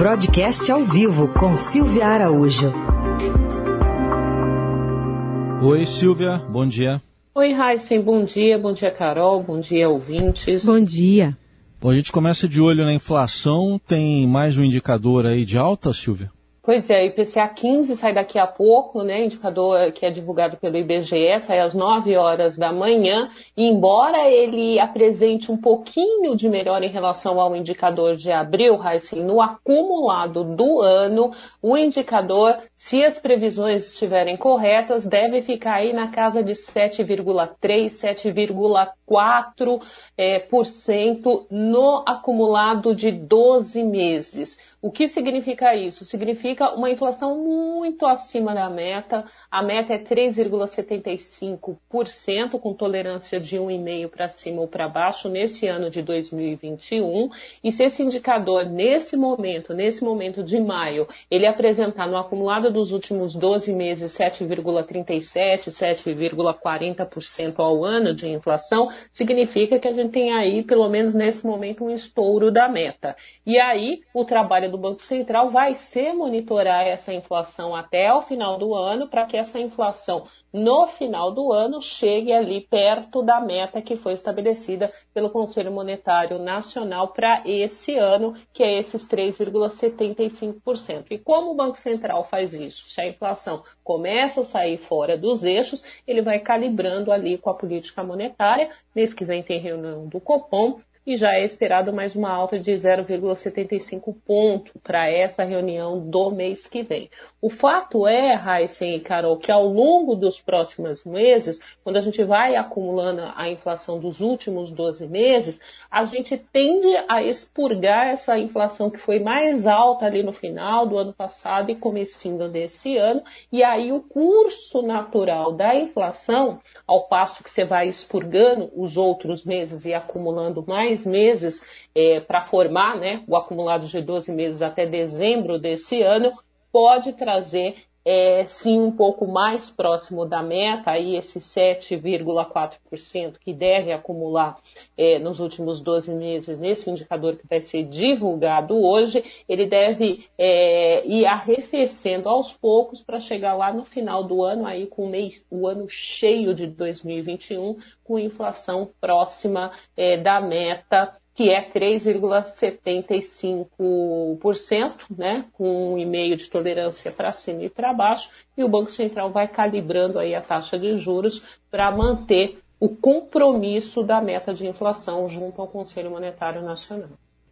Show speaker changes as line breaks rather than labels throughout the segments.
Broadcast ao vivo com Silvia Araújo.
Oi, Silvia, bom dia.
Oi, Heisen, bom dia. Bom dia, Carol. Bom dia, ouvintes.
Bom dia.
Bom, a gente começa de olho na inflação. Tem mais um indicador aí de alta, Silvia?
Pois é, IPCA 15 sai daqui a pouco, né? Indicador que é divulgado pelo IBGE, sai às 9 horas da manhã. E embora ele apresente um pouquinho de melhor em relação ao indicador de abril, Heisen, no acumulado do ano, o indicador, se as previsões estiverem corretas, deve ficar aí na casa de 7,3, 7,4% é, por cento no acumulado de 12 meses. O que significa isso? Significa uma inflação muito acima da meta. A meta é 3,75%, com tolerância de 1,5% para cima ou para baixo nesse ano de 2021. E se esse indicador, nesse momento, nesse momento de maio, ele apresentar no acumulado dos últimos 12 meses 7,37%, 7,40% ao ano de inflação, significa que a gente tem aí, pelo menos nesse momento, um estouro da meta. E aí, o trabalho do Banco Central vai ser monitorar essa inflação até o final do ano, para que essa inflação no final do ano chegue ali perto da meta que foi estabelecida pelo Conselho Monetário Nacional para esse ano, que é esses 3,75%. E como o Banco Central faz isso? Se a inflação começa a sair fora dos eixos, ele vai calibrando ali com a política monetária. Mês que vem tem reunião do Copom e já é esperado mais uma alta de 0,75 ponto para essa reunião do mês que vem. O fato é, Heisen e Carol, que ao longo dos próximos meses, quando a gente vai acumulando a inflação dos últimos 12 meses, a gente tende a expurgar essa inflação que foi mais alta ali no final do ano passado e comecinho desse ano, e aí o curso natural da inflação, ao passo que você vai expurgando os outros meses e acumulando mais meses é, para formar né, o acumulado de 12 meses até dezembro desse ano, pode trazer é, sim um pouco mais próximo da meta, aí esse 7,4% que deve acumular é, nos últimos 12 meses nesse indicador que vai ser divulgado hoje, ele deve é, ir arrefecendo aos poucos para chegar lá no final do ano, aí com o, mês, o ano cheio de 2021, com inflação próxima é, da meta que é 3,75%, né, com um e-mail de tolerância para cima e para baixo, e o Banco Central vai calibrando aí a taxa de juros para manter o compromisso da meta de inflação junto ao Conselho Monetário Nacional.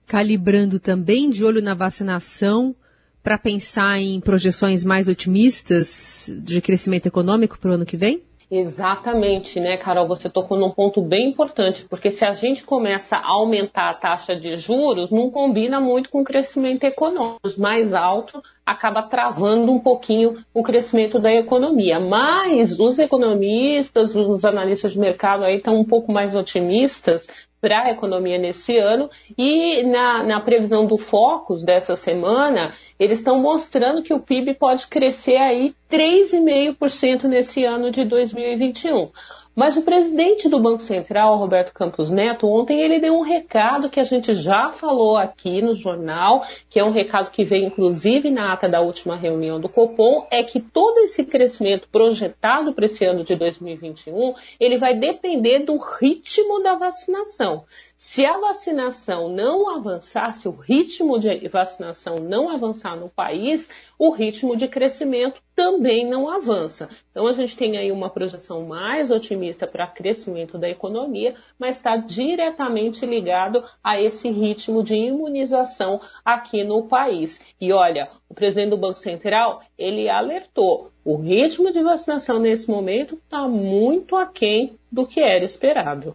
Calibrando também de olho na vacinação para pensar em projeções mais otimistas de crescimento econômico para o ano que vem?
Exatamente, né, Carol? Você tocou num ponto bem importante, porque se a gente começa a aumentar a taxa de juros, não combina muito com o crescimento econômico. Mais alto acaba travando um pouquinho o crescimento da economia. Mas os economistas, os analistas de mercado aí estão um pouco mais otimistas para a economia nesse ano e na, na previsão do Focus dessa semana, eles estão mostrando que o PIB pode crescer aí 3,5% nesse ano de 2021. Mas o presidente do Banco Central, Roberto Campos Neto, ontem ele deu um recado que a gente já falou aqui no jornal, que é um recado que veio inclusive na ata da última reunião do Copom, é que todo esse crescimento projetado para esse ano de 2021, ele vai depender do ritmo da vacinação. Se a vacinação não avançar, se o ritmo de vacinação não avançar no país, o ritmo de crescimento também não avança. Então a gente tem aí uma projeção mais otimista para crescimento da economia, mas está diretamente ligado a esse ritmo de imunização aqui no país. E olha, o presidente do Banco Central ele alertou: o ritmo de vacinação nesse momento está muito aquém do que era esperado.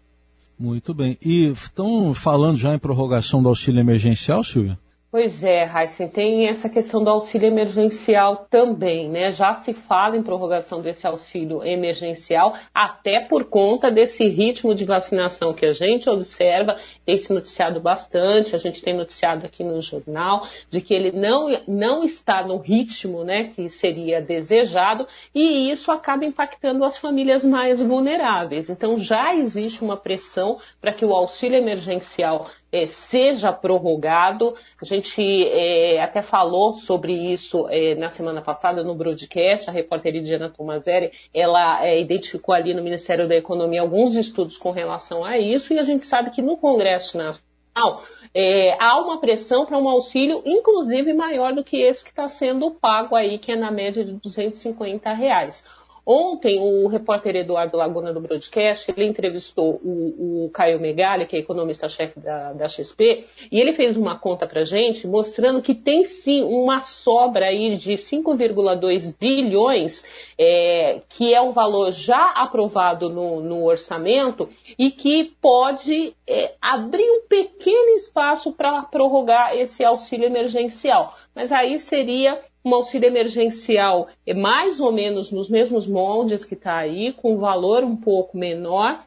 Muito bem. E estão falando já em prorrogação do auxílio emergencial, Silvia?
Pois é, Heisen, tem essa questão do auxílio emergencial também, né? Já se fala em prorrogação desse auxílio emergencial, até por conta desse ritmo de vacinação que a gente observa, tem se noticiado bastante, a gente tem noticiado aqui no jornal, de que ele não, não está no ritmo né, que seria desejado, e isso acaba impactando as famílias mais vulneráveis. Então já existe uma pressão para que o auxílio emergencial é, seja prorrogado. A gente é, até falou sobre isso é, na semana passada no broadcast, a repórter Diana Tomazeri, ela é, identificou ali no Ministério da Economia alguns estudos com relação a isso, e a gente sabe que no Congresso Nacional é, há uma pressão para um auxílio, inclusive maior do que esse que está sendo pago aí, que é na média de 250 reais. Ontem, o repórter Eduardo Laguna do Broadcast, ele entrevistou o, o Caio Megali, que é economista-chefe da, da, XP, e ele fez uma conta para gente mostrando que tem sim uma sobra aí de 5,2 bilhões, é, que é um valor já aprovado no, no orçamento e que pode é, abrir um pequeno espaço para prorrogar esse auxílio emergencial. Mas aí seria um auxílio emergencial é mais ou menos nos mesmos moldes que está aí, com valor um pouco menor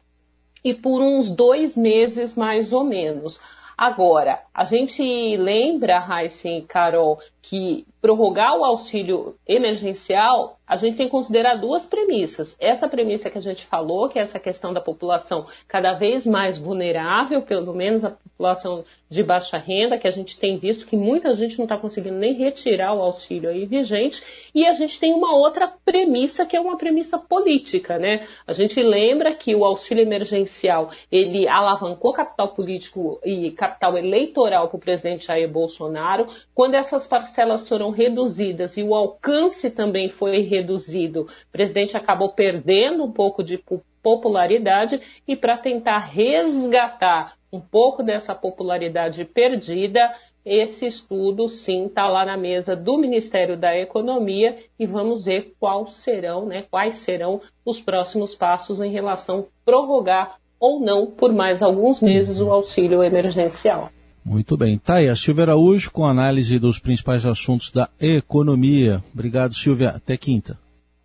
e por uns dois meses mais ou menos. Agora, a gente lembra, Raíssa e Carol, que prorrogar o auxílio emergencial, a gente tem que considerar duas premissas. Essa premissa que a gente falou, que é essa questão da população cada vez mais vulnerável, pelo menos a população de baixa renda, que a gente tem visto que muita gente não está conseguindo nem retirar o auxílio aí vigente, e a gente tem uma outra premissa que é uma premissa política, né? A gente lembra que o auxílio emergencial ele alavancou capital político e capital eleitoral para o presidente Jair Bolsonaro. Quando essas parcelas foram reduzidas e o alcance também foi reduzido, o presidente acabou perdendo um pouco de popularidade e para tentar resgatar um pouco dessa popularidade perdida, esse estudo sim está lá na mesa do Ministério da Economia e vamos ver serão, né, quais serão os próximos passos em relação a prorrogar ou não por mais alguns meses o auxílio emergencial.
Muito bem. Tá aí a Silvia Araújo com análise dos principais assuntos da economia. Obrigado, Silvia. Até quinta.